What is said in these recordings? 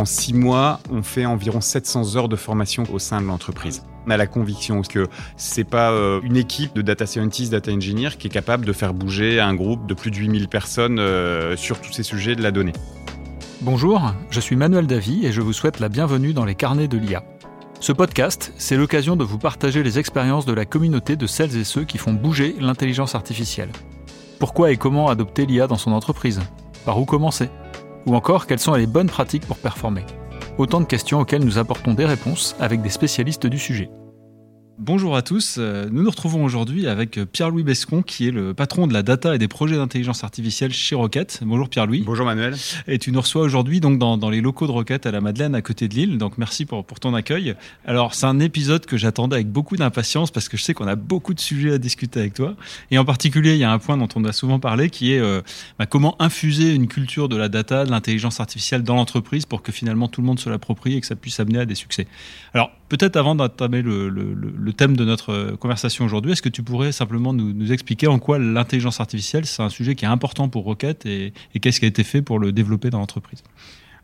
En six mois, on fait environ 700 heures de formation au sein de l'entreprise. On a la conviction que c'est pas euh, une équipe de data scientists, data engineers qui est capable de faire bouger un groupe de plus de 8000 personnes euh, sur tous ces sujets de la donnée. Bonjour, je suis Manuel Davy et je vous souhaite la bienvenue dans les carnets de l'IA. Ce podcast, c'est l'occasion de vous partager les expériences de la communauté de celles et ceux qui font bouger l'intelligence artificielle. Pourquoi et comment adopter l'IA dans son entreprise? Par où commencer? Ou encore, quelles sont les bonnes pratiques pour performer? Autant de questions auxquelles nous apportons des réponses avec des spécialistes du sujet. Bonjour à tous, euh, nous nous retrouvons aujourd'hui avec euh, Pierre-Louis Bescon qui est le patron de la data et des projets d'intelligence artificielle chez Rocket. Bonjour Pierre-Louis. Bonjour Manuel. Et tu nous reçois aujourd'hui donc dans, les locaux de Rocket à la Madeleine à côté de Lille, donc merci pour, pour ton accueil. Alors c'est un épisode que j'attendais avec beaucoup d'impatience parce que je sais qu'on a beaucoup de sujets à discuter avec toi. Et en particulier il y a un point dont on a souvent parlé qui est euh, bah, comment infuser une culture de la data, de l'intelligence artificielle dans l'entreprise pour que finalement tout le monde se l'approprie et que ça puisse amener à des succès. Alors peut-être avant d'entamer le, thème de notre euh, conversation aujourd'hui, est-ce que tu pourrais simplement nous, expliquer en quoi l'intelligence artificielle, c'est un sujet qui est important pour Rocket et, qu'est-ce qui a été fait pour le développer dans l'entreprise?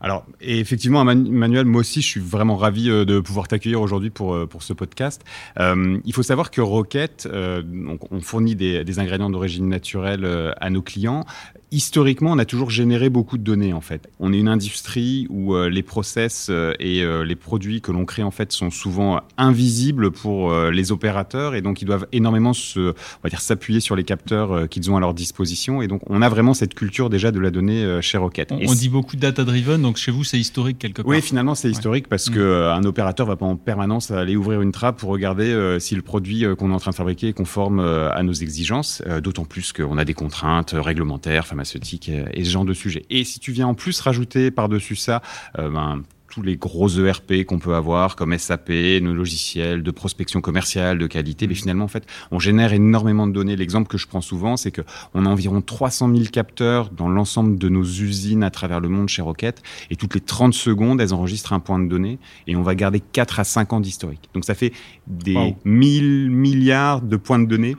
Alors, effectivement, Manuel, moi aussi, je suis vraiment ravi euh, de pouvoir t'accueillir aujourd'hui pour, euh, pour ce podcast. Il faut savoir que Rocket, on fournit des ingrédients d'origine naturelle à nos clients historiquement, on a toujours généré beaucoup de données en fait. On est une industrie où euh, les process euh, et euh, les produits que l'on crée en fait sont souvent invisibles pour les opérateurs et donc ils doivent énormément se, on va dire, s'appuyer sur les capteurs qu'ils ont à leur disposition et donc on a vraiment cette culture déjà de la donnée chez Rocket. On, on dit beaucoup data driven, donc chez vous c'est historique quelque part. Oui, finalement c'est historique parce mmh. que un opérateur va pas en permanence aller ouvrir une trappe pour regarder si le produit qu'on est en train de fabriquer est conforme à nos exigences. D'autant plus qu'on a des contraintes réglementaires pharmaceutique et ce genre de sujet. Et si tu viens en plus rajouter par-dessus ça, euh, ben, tous les gros ERP qu'on peut avoir, comme SAP, nos logiciels de prospection commerciale, de qualité, mais mm. finalement, en fait, on génère énormément de données. L'exemple que je prends souvent, c'est que on a environ 300 000 capteurs dans l'ensemble de nos usines à travers le monde chez Rocket, et toutes les 30 secondes, elles enregistrent un point de données, et on va garder 4 à 5 ans d'historique. Donc ça fait des 1000 milliards de points de données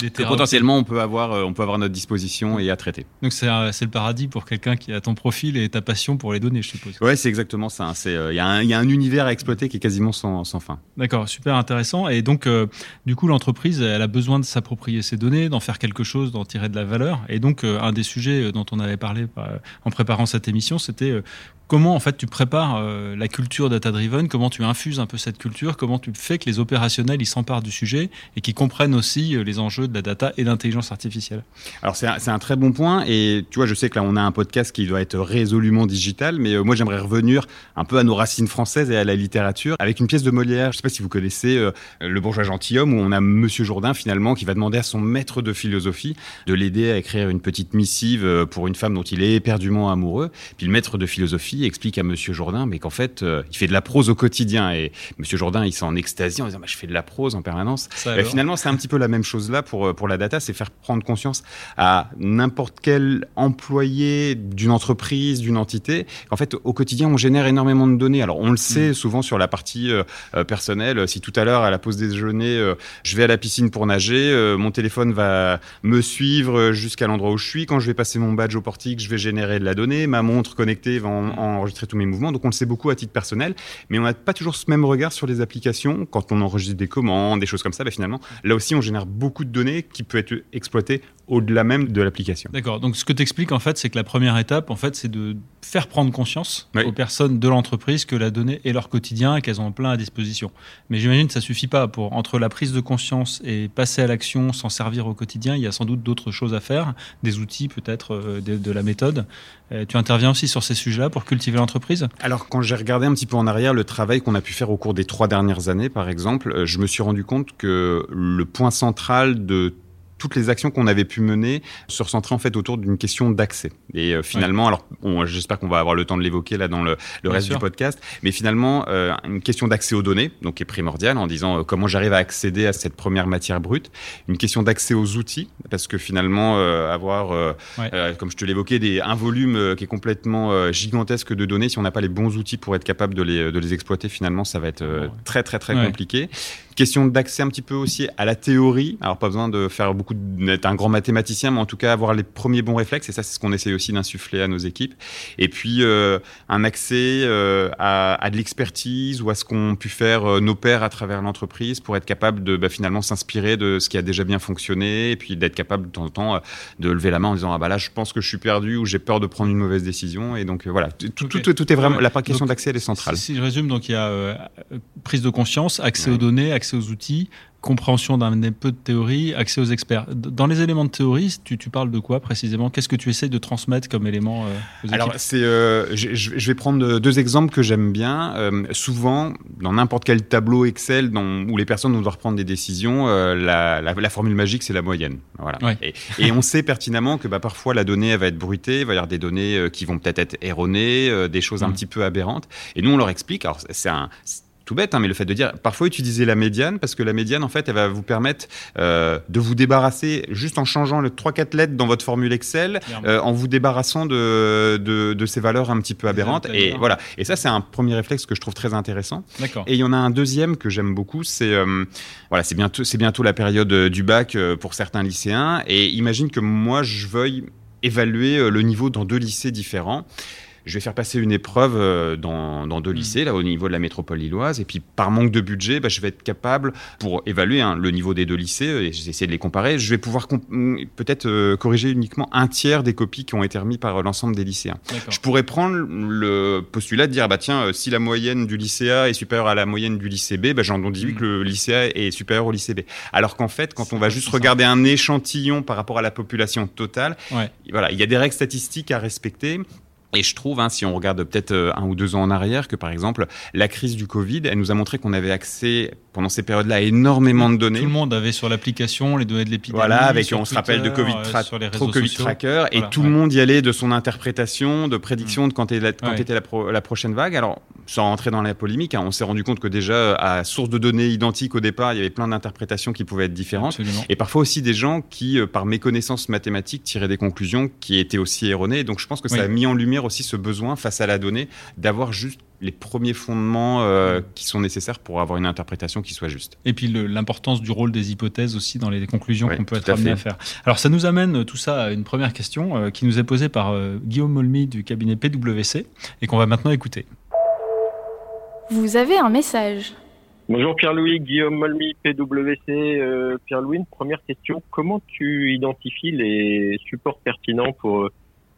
que potentiellement on peut avoir euh, on peut avoir à notre disposition et à traiter. Donc c'est le paradis pour quelqu'un qui a ton profil et ta passion pour les données, je suppose. Ouais, c'est exactement ça. C'est euh, il y, y, a un univers à exploiter qui est quasiment sans, sans fin. D'accord, super intéressant. Et donc euh, du coup l'entreprise elle a besoin de s'approprier ces données, d'en faire quelque chose, d'en tirer de la valeur. Et donc un des sujets dont on avait parlé en préparant cette émission, c'était comment en fait tu prépares euh, la culture data driven, comment tu infuses un peu cette culture, comment tu fais que les opérationnels s'emparent du sujet et qu'ils comprennent aussi euh, les enjeux de la data et d'intelligence artificielle. Alors c'est un, un, très bon point et tu vois je sais que là on a un podcast qui doit être résolument digital, mais euh, moi j'aimerais revenir un peu à nos racines françaises et à la littérature avec une pièce de Molière. Je sais pas si vous connaissez Le bourgeois gentilhomme où on a Monsieur Jourdain finalement qui va demander à son maître de philosophie de l'aider à écrire une petite missive pour une femme dont il est éperdument amoureux. Puis le maître de philosophie explique à Monsieur Jourdain, mais qu'en fait, euh, il fait de la prose au quotidien. Et Monsieur Jourdain, il s'en extasie en disant, bah, je fais de la prose en permanence. Et finalement, c'est un petit peu la même chose là pour, euh, pour la data, c'est faire prendre conscience à n'importe quel employé d'une entreprise, d'une entité, qu'en fait, au quotidien, on génère énormément de données. Alors, on le sait mm. souvent sur la partie euh, personnelle. Si tout à l'heure, à la pause déjeuner, je vais à la piscine pour nager, mon téléphone va me suivre jusqu'à l'endroit où je suis. Quand je vais passer mon badge au portique, je vais générer de la donnée. Ma montre connectée va en, enregistrer tous mes mouvements. Donc on le sait beaucoup à titre personnel, mais on n'a pas toujours ce même regard sur les applications. Quand on enregistre des commandes, des choses comme ça, bah, finalement, là aussi on génère beaucoup de données qui peuvent être exploitées au-delà même de l'application. D'accord. Donc ce que tu expliques en fait, c'est que la première étape, en fait, c'est de faire prendre conscience aux personnes de l'entreprise que la donnée est leur quotidien et qu'elles ont plein à disposition. Mais j'imagine que ça suffit pas pour entre la prise de conscience et passer à l'action, s'en servir au quotidien. Il y a sans doute d'autres choses à faire, des outils peut-être, euh, de, la méthode. Euh, tu interviens aussi sur ces sujets-là pour cultiver l'entreprise? Alors quand j'ai regardé un petit peu en arrière le travail qu'on a pu faire au cours des trois dernières années, par exemple, euh, je me suis rendu compte que le point central de toutes les actions qu'on avait pu mener se recentraient en fait autour d'une question d'accès. Et euh, finalement, alors j'espère qu'on va avoir le temps de l'évoquer là dans le, le reste du podcast, mais finalement euh, une question d'accès aux données, donc qui est primordiale en disant euh, comment j'arrive à accéder à cette première matière brute, une question d'accès aux outils parce que finalement avoir, comme je te l'évoquais, des un volume qui est complètement gigantesque de données, si on n'a pas les bons outils pour être capable de les, de les exploiter, finalement ça va être très très très compliqué. Question d'accès un petit peu aussi à la théorie. Alors pas besoin de faire beaucoup d'être un grand mathématicien, mais en tout cas avoir les premiers bons réflexes. Et ça, c'est ce qu'on essaie aussi d'insuffler à nos équipes. Et puis euh, un accès euh, à, à, de l'expertise ou à ce qu'ont pu faire euh, nos pairs à travers l'entreprise pour être capable de bah, finalement s'inspirer de ce qui a déjà bien fonctionné et puis d'être capable de temps en temps de lever la main en disant ah bah là je pense que je suis perdu ou j'ai peur de prendre une mauvaise décision. Et donc voilà, tout, tout, tout, est vraiment la question d'accès elle est centrale. Si, je résume, donc il y a prise de conscience, accès aux données, accès aux outils, compréhension d'un peu de théorie, accès aux experts. Dans les éléments de théorie, tu, tu parles de quoi précisément? Qu'est-ce que tu essaies de transmettre comme élément euh, Alors, c'est, euh, je, vais prendre deux exemples que j'aime bien. Euh, souvent, dans n'importe quel tableau Excel où les personnes doivent prendre des décisions, la, la, formule magique, c'est la moyenne. Voilà. Et, on sait pertinemment que bah, parfois la donnée elle va être bruitée, il va y avoir des données qui vont peut-être être erronées, des choses un mmh. petit peu aberrantes. Et nous, on leur explique. Alors, c'est un tout bête, hein, mais le fait de dire parfois utiliser la médiane parce que la médiane en fait elle va vous permettre euh, de vous débarrasser juste en changeant les 3-4 lettres dans votre formule Excel, euh, en vous débarrassant de, de, ces valeurs un petit peu aberrantes. Et voilà. Et ça c'est un premier réflexe que je trouve très intéressant. Et il y en a un deuxième que j'aime beaucoup, c'est euh, voilà, c'est bientôt c'est bientôt la période du bac pour certains lycéens. Et imagine que moi je veuille évaluer le niveau dans deux lycées différents je vais faire passer une épreuve euh, dans, dans deux mmh. lycées, là, au niveau de la métropole lilloise, et puis par manque de budget, bah, je vais être capable, pour évaluer hein, le niveau des deux lycées, et j'essaie de les comparer, je vais pouvoir mmh, peut-être euh, corriger uniquement un tiers des copies qui ont été remises par l'ensemble des lycéens. Je pourrais prendre le postulat de dire, bah tiens, euh, si la moyenne du lycée A est supérieure à la moyenne du lycée B, bah, j'en déduis mmh. que le lycée A est supérieur au lycée B. Alors qu'en fait, quand on va juste regarder un échantillon par rapport à la population totale, voilà, il y a des règles statistiques à respecter et je trouve, hein, si on regarde peut-être euh, un ou deux ans en arrière, que par exemple, la crise du Covid, elle nous a montré qu'on avait accès pendant ces périodes-là énormément de données. Tout le monde avait sur l'application les données de l'épidémie. Voilà, avec, on se rappelle de Covid, euh, sur les COVID Tracker, et tout le monde y allait de son interprétation, de prédiction mm. de quand, était la, quand était la, prochaine vague. Alors, sans rentrer dans la polémique, hein, on s'est rendu compte que déjà, à source de données identiques au départ, il y avait plein d'interprétations qui pouvaient être différentes. Et parfois aussi des gens qui, euh, par méconnaissance mathématique, tiraient des conclusions qui étaient aussi erronées. Donc, je pense que ça a mis en lumière aussi ce besoin face à la donnée d'avoir juste les premiers fondements euh, qui sont nécessaires pour avoir une interprétation qui soit juste. Et puis l'importance du rôle des hypothèses aussi dans les conclusions qu'on peut être amené à faire. Alors ça nous amène euh, tout ça à une première question euh, qui nous est posée par Guillaume Molmy du cabinet PwC et qu'on va maintenant écouter. Vous avez un message. Bonjour Pierre-Louis, Guillaume Molmy, PwC. Pierre-Louis, une première question. Comment tu identifies les supports pertinents pour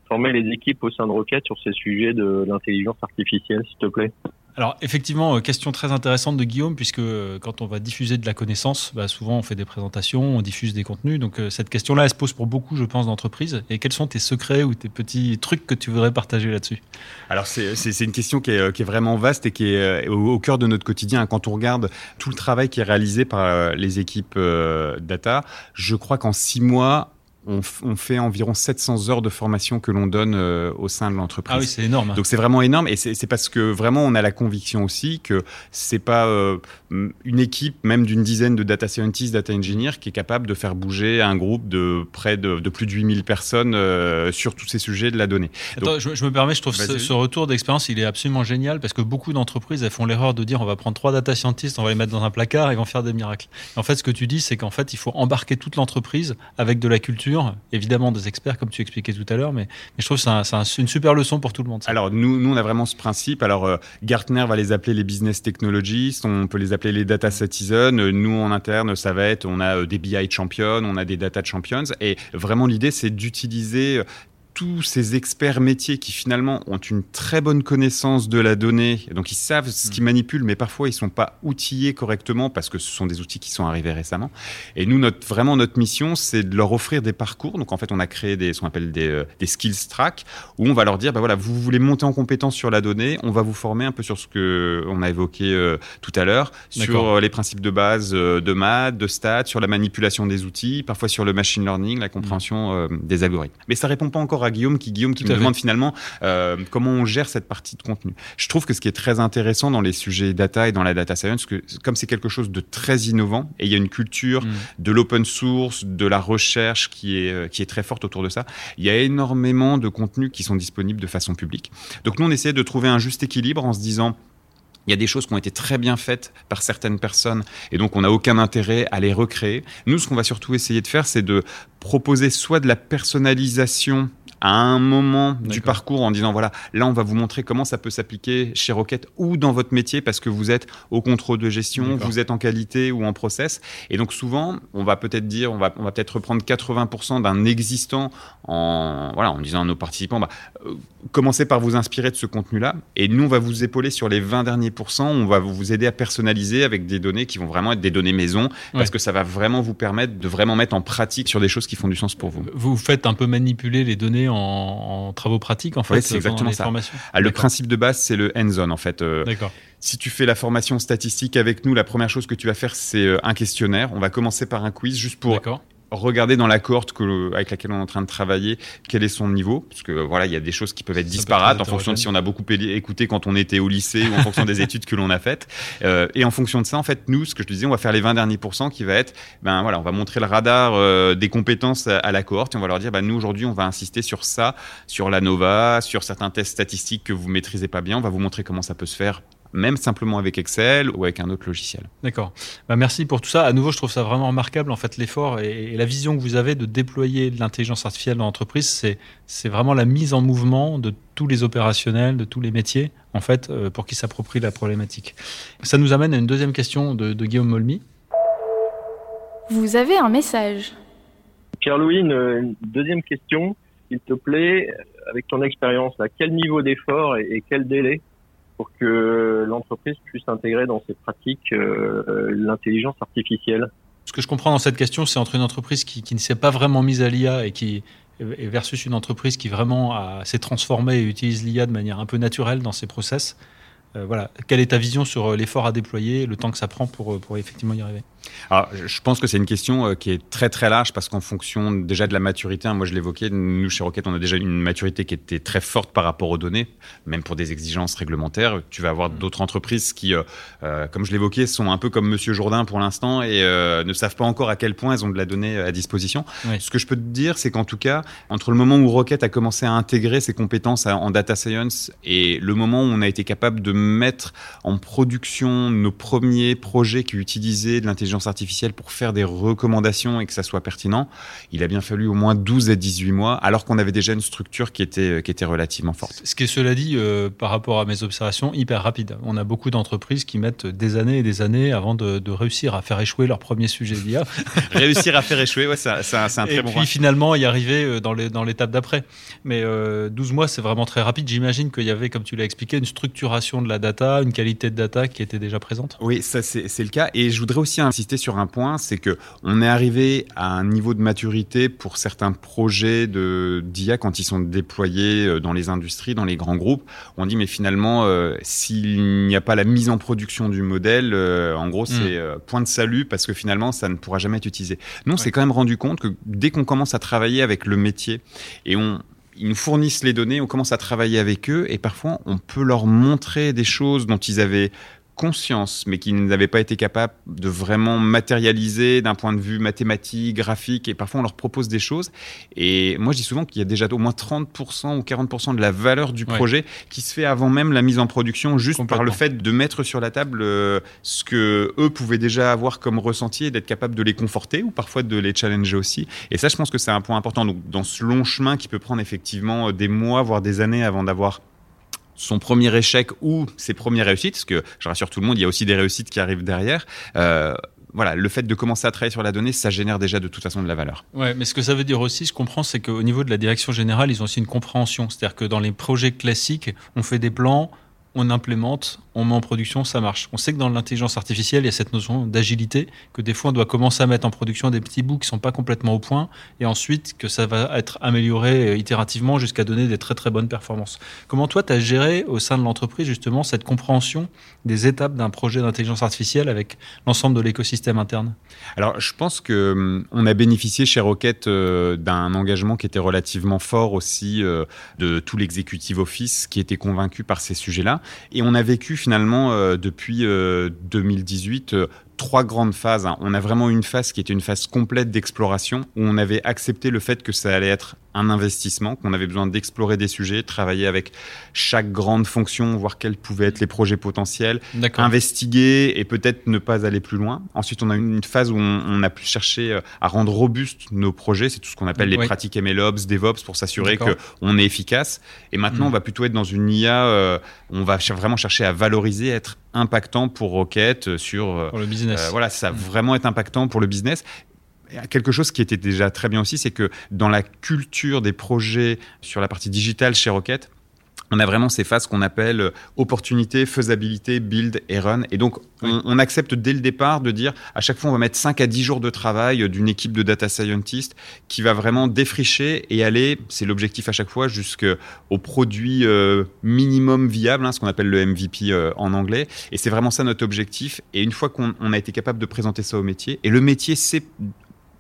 former les équipes au sein de Rocket sur ces sujets de l'intelligence artificielle, s'il te plaît? Alors effectivement, euh, question très intéressante de Guillaume, puisque euh, quand on va diffuser de la connaissance, bah, souvent on fait des présentations, on diffuse des contenus. Donc euh, cette question-là, elle se pose pour beaucoup, je pense, d'entreprises. Et quels sont tes secrets ou tes petits trucs que tu voudrais partager là-dessus? Alors c'est une question qui est, qui est, vraiment vaste et qui est au, au, cœur de notre quotidien. Quand on regarde tout le travail qui est réalisé par les équipes data, je crois qu'en six mois, on, fait environ 700 heures de formation que l'on donne euh, au sein de l'entreprise. Ah oui, c'est énorme. Donc c'est vraiment énorme et c'est parce que vraiment on a la conviction aussi que c'est pas euh, une équipe même d'une dizaine de data scientists, data engineers qui est capable de faire bouger un groupe de près de, plus de 8000 personnes euh, sur tous ces sujets de la donnée. Attends, je, me permets, je trouve ce, ce, retour d'expérience il est absolument génial parce que beaucoup d'entreprises elles font l'erreur de dire on va prendre trois data scientists, on va les mettre dans un placard et ils vont faire des miracles. en fait, ce que tu dis, c'est qu'en fait il faut embarquer toute l'entreprise avec de la culture évidemment des experts comme tu expliquais tout à l'heure, mais, je trouve que c'est une super leçon pour tout le monde. Alors nous, nous, on a vraiment ce principe. Alors euh, Gartner va les appeler les business technologies, on peut les appeler les data citizens. Nous en interne, ça va être, on a euh, des BI champions, on a des data champions, et vraiment l'idée c'est d'utiliser tous ces experts métiers qui finalement ont une très bonne connaissance de la donnée, donc ils savent ce qu'ils mm. manipulent, mais parfois ils sont pas outillés correctement parce que ce sont des outils qui sont arrivés récemment. Et nous, notre, vraiment notre mission, c'est de leur offrir des parcours. Donc en fait, on a créé des, ce qu'on appelle des, euh, des, skills track, où on va leur dire, bah voilà, vous voulez monter en compétence sur la donnée, on va vous former un peu sur ce que on a évoqué euh, tout à l'heure, sur euh, les principes de base de maths, de stats, sur la manipulation des outils, parfois sur le machine learning, la compréhension des algorithmes. Mais ça répond pas encore à Guillaume qui Guillaume qui me demande finalement euh, comment on gère cette partie de contenu. Je trouve que ce qui est très intéressant dans les sujets data et dans la data science, que comme c'est quelque chose de très innovant et il y a une culture mm. de l'open source, de la recherche qui est euh, qui est très forte autour de ça, il y a énormément de contenus qui sont disponibles de façon publique. Donc nous on essaie de trouver un juste équilibre en se disant Il y a des choses qui ont été très bien faites par certaines personnes et donc on n'a aucun intérêt à les recréer. Nous, ce qu'on va surtout essayer de faire, c'est de proposer soit de la personnalisation à un moment du parcours en disant voilà, là on va vous montrer comment ça peut s'appliquer chez Rocket ou dans votre métier parce que vous êtes au contrôle de gestion, vous êtes en qualité ou en process. Et donc souvent, on va peut-être dire, on va, on va peut-être reprendre 80% d'un existant en, voilà, en disant à nos participants, bah, euh, commencez par vous inspirer de ce contenu-là et nous on va vous épauler sur les 20 derniers pourcents, on va vous aider à personnaliser avec des données qui vont vraiment être des données maison parce que ça va vraiment vous permettre de vraiment mettre en pratique sur des choses qui font du sens pour vous. Vous faites un peu manipuler les données en, travaux pratiques, en fait, c'est exactement ça. Ah, le principe de base, c'est le hands-on, en fait. Euh, D'accord. Si tu fais la formation statistique avec nous, la première chose que tu vas faire, c'est euh, un questionnaire. On va commencer par un quiz juste pour regarder dans la cohorte que, avec laquelle on est en train de travailler quel est son niveau. Parce que voilà il y a des choses qui peuvent être disparates en fonction de si on a beaucoup écouté quand on était au lycée ou en fonction des études que l'on a faites. Euh, et en fonction de ça en fait nous ce que je te disais on va faire les 20 derniers pourcents qui va être ben voilà on va montrer le radar euh, des compétences à, la cohorte et on va leur dire ben, nous aujourd'hui on va insister sur ça sur la Nova sur certains tests statistiques que vous maîtrisez pas bien. On va vous montrer comment ça peut se faire même simplement avec Excel ou avec un autre logiciel. D'accord. Bah, merci pour tout ça. À nouveau, je trouve ça vraiment remarquable, en fait, l'effort et, la vision que vous avez de déployer de l'intelligence artificielle dans l'entreprise. C'est, c'est vraiment la mise en mouvement de tous les opérationnels, de tous les métiers, en fait, euh, pour qu'ils s'approprient la problématique. Ça nous amène à une deuxième question de, Guillaume Molmy. Vous avez un message. Pierre-Louis, une, deuxième question, s'il te plaît. Avec ton expérience, à quel niveau d'effort et quel délai pour que l'entreprise puisse intégrer dans ses pratiques euh, l'intelligence artificielle. Ce que je comprends dans cette question, c'est entre une entreprise qui, qui ne s'est pas vraiment mise à l'IA et qui versus une entreprise qui vraiment s'est transformée et utilise l'IA de manière un peu naturelle dans ses process. Euh, voilà, quelle est ta vision sur euh, l'effort à déployer, le temps que ça prend pour, pour effectivement y arriver? Alors, je pense que c'est une question euh, qui est très très large parce qu'en fonction déjà de la maturité, hein, moi je l'évoquais, nous chez Rocket, on a déjà une maturité qui était très forte par rapport aux données, même pour des exigences réglementaires. Tu vas avoir mm. d'autres entreprises qui, euh, euh, comme je l'évoquais, sont un peu comme Monsieur Jourdain pour l'instant et ne savent pas encore à quel point elles ont de la donnée à disposition. Ce que je peux te dire, c'est qu'en tout cas, entre le moment où Rocket a commencé à intégrer ses compétences en data science et le moment où on a été capable de mettre en production nos premiers projets qui utilisaient de l'intelligence artificielle pour faire des recommandations et que ça soit pertinent, il a bien fallu au moins 12 à 18 mois, alors qu'on avait déjà une structure qui était, qui était relativement forte. Ce qui est cela dit, euh, par rapport à mes observations, hyper rapide. On a beaucoup d'entreprises qui mettent des années et des années avant de, réussir à faire échouer leur premier sujet d'IA. réussir à faire échouer, ouais, c'est un, très et bon puis finalement y arriver euh, dans l'étape d'après. Mais 12 euh, mois, c'est vraiment très rapide. J'imagine qu'il y avait, comme tu l'as expliqué, une structuration de la data, une qualité de data qui était déjà présente. Oui, ça c'est le cas. Et je voudrais aussi insister sur un point, c'est que on est arrivé à un niveau de maturité pour certains projets de d'IA quand ils sont déployés euh, dans les industries, dans les grands groupes. On dit mais finalement, euh, s'il n'y a pas la mise en production du modèle, euh, en gros c'est point de salut parce que finalement ça ne pourra jamais être utilisé. Nous on s'est quand même rendu compte que dès qu'on commence à travailler avec le métier et on ils nous fournissent les données, on commence à travailler avec eux et parfois on peut leur montrer des choses dont ils avaient conscience, mais qui n'avaient pas été capables de vraiment matérialiser d'un point de vue mathématique, graphique, et parfois on leur propose des choses. Et moi je dis souvent qu'il y a déjà au moins 30% ou 40% de la valeur du projet qui se fait avant même la mise en production, juste par le fait de mettre sur la table euh, ce que eux pouvaient déjà avoir comme ressenti et d'être capable de les conforter ou parfois de les challenger aussi. Et ça je pense que c'est un point important. Donc dans ce long chemin qui peut prendre effectivement des mois, voire des années avant d'avoir son premier échec ou ses premières réussites, parce que je rassure tout le monde, il y a aussi des réussites qui arrivent derrière. Euh, voilà, le fait de commencer à travailler sur la donnée, ça génère déjà de toute façon de la valeur. Ouais, mais ce que ça veut dire aussi, je comprends, c'est qu'au niveau de la direction générale, ils ont aussi une compréhension. C'est-à-dire que dans les projets classiques, on fait des plans, on implémente, on met en production, ça marche. On sait que dans l'intelligence artificielle, il y a cette notion d'agilité, que des fois on doit commencer à mettre en production des petits bouts qui sont pas complètement au point, et ensuite que ça va être amélioré euh, itérativement jusqu'à donner des très très bonnes performances. Comment toi, tu as géré au sein de l'entreprise justement cette compréhension des étapes d'un projet d'intelligence artificielle avec l'ensemble de l'écosystème interne? Alors, je pense que hum, a bénéficié chez Rocket euh, d'un engagement qui était relativement fort aussi euh, de tout l'exécutif office qui était convaincu par ces sujets-là. Et on a vécu finalement euh, depuis 2018 euh, trois grandes phases. hein. On a vraiment une phase qui était une phase complète d'exploration où on avait accepté le fait que ça allait être un investissement, qu'on avait besoin d'explorer des sujets, travailler avec chaque grande fonction, voir quels pouvaient être les projets potentiels, investiguer et peut-être ne pas aller plus loin. Ensuite, on a une phase où on, on a pu chercher euh, à rendre robustes nos projets. C'est tout ce qu'on appelle les Oui. pratiques MLOps, DevOps pour s'assurer qu'on est efficace. Et maintenant, Mhm. on va plutôt être dans une IA. euh, on va vraiment chercher à valoriser, être impactant pour Rocket euh, sur. euh, Pour le business. euh, voilà, ça va vraiment être impactant pour le business. Quelque chose qui était déjà très bien aussi, c'est que dans la culture des projets sur la partie digitale chez Rocket, on a vraiment ces phases qu'on appelle euh, opportunité, faisabilité, build et run. Et donc, on, accepte dès le départ de dire, à chaque fois, on va mettre 5 à 10 jours de travail euh, d'une équipe de data scientists qui va vraiment défricher et aller, c'est l'objectif à chaque fois, jusqu'au produit euh, minimum viable, hein, ce qu'on appelle le MVP euh, en anglais. Et c'est vraiment ça notre objectif. Et une fois qu'on on a été capable de présenter ça au métier, et le métier sait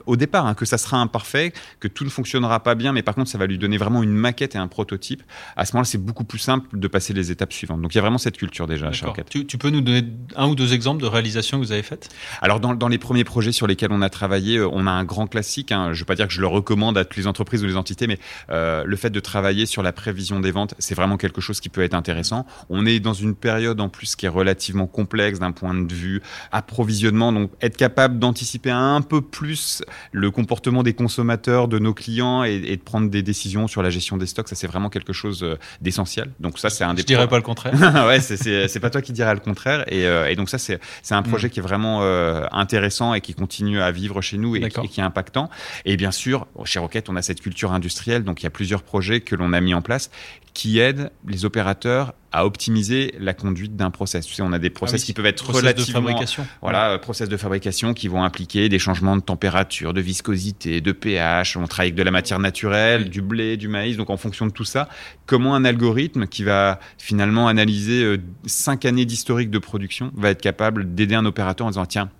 au départ hein, que ça sera imparfait, que tout ne fonctionnera pas bien, mais par contre ça va lui donner vraiment une maquette et un prototype. À ce moment-là, c'est beaucoup plus simple de passer les étapes suivantes. Donc il y a vraiment cette culture déjà. Rocket. Tu, tu peux nous donner un ou deux exemples de réalisations que vous avez faites? Alors dans, dans les premiers projets sur lesquels on a travaillé, euh, on a un grand classique. Hein, je ne veux pas dire que je le recommande à toutes les entreprises ou les entités, mais euh, le fait de travailler sur la prévision des ventes, c'est vraiment quelque chose qui peut être intéressant. On est dans une période en plus qui est relativement complexe d'un point de vue approvisionnement, donc être capable d'anticiper un peu plus le comportement des consommateurs, de nos clients et, et de prendre des décisions sur la gestion des stocks, ça c'est vraiment quelque chose euh, d'essentiel. Donc ça c'est un des Je dirais pas le contraire. ouais, c'est- c'est c'est pas toi qui diras le contraire. Et, euh, et donc ça, c'est un projet qui est vraiment euh, intéressant et qui continue à vivre chez nous et, qui- et qui est impactant. Et bien sûr, chez Rocket, on a cette culture industrielle, donc il y a plusieurs projets que l'on a mis en place qui aident les opérateurs à optimiser la conduite d'un process. Tu sais, on a des process Ah oui, qui peuvent être Process relativement de fabrication. voilà, euh, process de fabrication qui vont impliquer des changements de température, de viscosité, de pH. On travaille avec de la matière naturelle, du blé, du maïs. Donc, en fonction de tout ça, comment un algorithme qui va finalement analyser euh, cinq années d'historique de production va être capable d'aider un opérateur en disant tiens.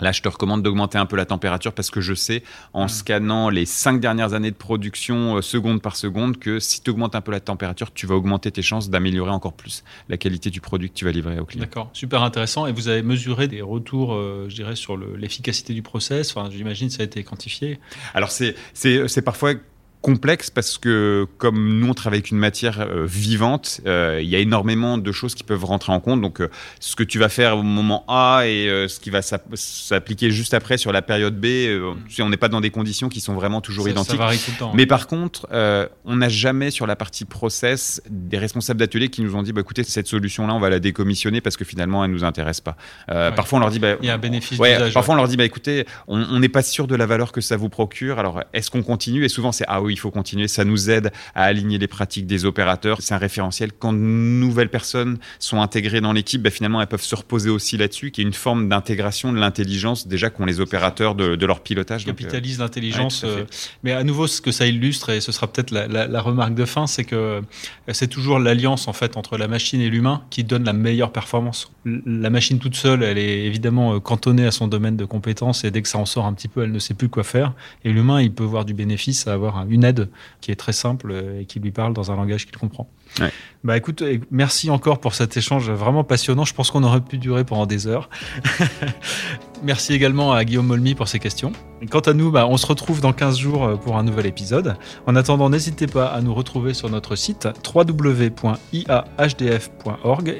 Là, je te recommande d'augmenter un peu la température parce que je sais, en Mm. scannant les cinq dernières années de production euh, seconde par seconde, que si tu augmentes un peu la température, tu vas augmenter tes chances d'améliorer encore plus la qualité du produit que tu vas livrer au client. D'accord, super intéressant. Et vous avez mesuré des retours, euh, je dirais, sur le- l'efficacité du process. Enfin, j'imagine que ça a été quantifié. Alors c'est parfois complexe parce que comme nous on travaille avec une matière euh, vivante, euh, il y a énormément de choses qui peuvent rentrer en compte. Donc euh, ce que tu vas faire au moment A et ce qui va s'app- s'appliquer juste après sur la période B, sais, on n'est pas dans des conditions qui sont vraiment toujours Ça, identiques. ça varie tout le temps. Mais par contre, on n'a jamais sur la partie process des responsables d'atelier qui nous ont dit bah, écoutez, cette solution-là, on va la décommissionner parce que finalement, elle nous intéresse pas. Ouais. Parfois, on leur dit bah, Il y a un bénéfice Ouais, parfois on leur dit bah écoutez, on n'est pas sûr de la valeur que ça vous procure. Alors est-ce qu'on continue? Et souvent c'est ah oui, il faut continuer. Ça nous aide à aligner les pratiques des opérateurs. C'est un référentiel. Quand de nouvelles personnes sont intégrées dans l'équipe, bah, finalement elles peuvent se reposer aussi là-dessus, qui est une forme d'intégration de l'intelligence déjà qu'ont les opérateurs de, de leur pilotage. Donc, euh, capitalise l'intelligence. ouais, euh, mais à nouveau, ce que ça illustre, et ce sera peut-être la, la- la remarque de fin, c'est que euh, c'est toujours l'alliance en fait entre la machine et l'humain qui donne la meilleure performance. La machine toute seule, elle est évidemment euh, cantonnée à son domaine de compétences et dès que ça en sort un petit peu, elle ne sait plus quoi faire. Et l'humain, il peut voir du bénéfice à avoir un- une aide qui est très simple euh, et qui lui parle dans un langage qu'il comprend. Ouais. Bah écoute, merci encore pour cet échange vraiment passionnant. Je pense qu'on aurait pu durer pendant des heures. Merci également à Guillaume Molmy pour ses questions. Quant à nous, bah, on se retrouve dans 15 jours euh, pour un nouvel épisode. En attendant, n'hésitez pas à nous retrouver sur notre site www.iahdf.org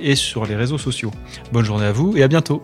et sur les réseaux sociaux. Bonne journée à vous et à bientôt.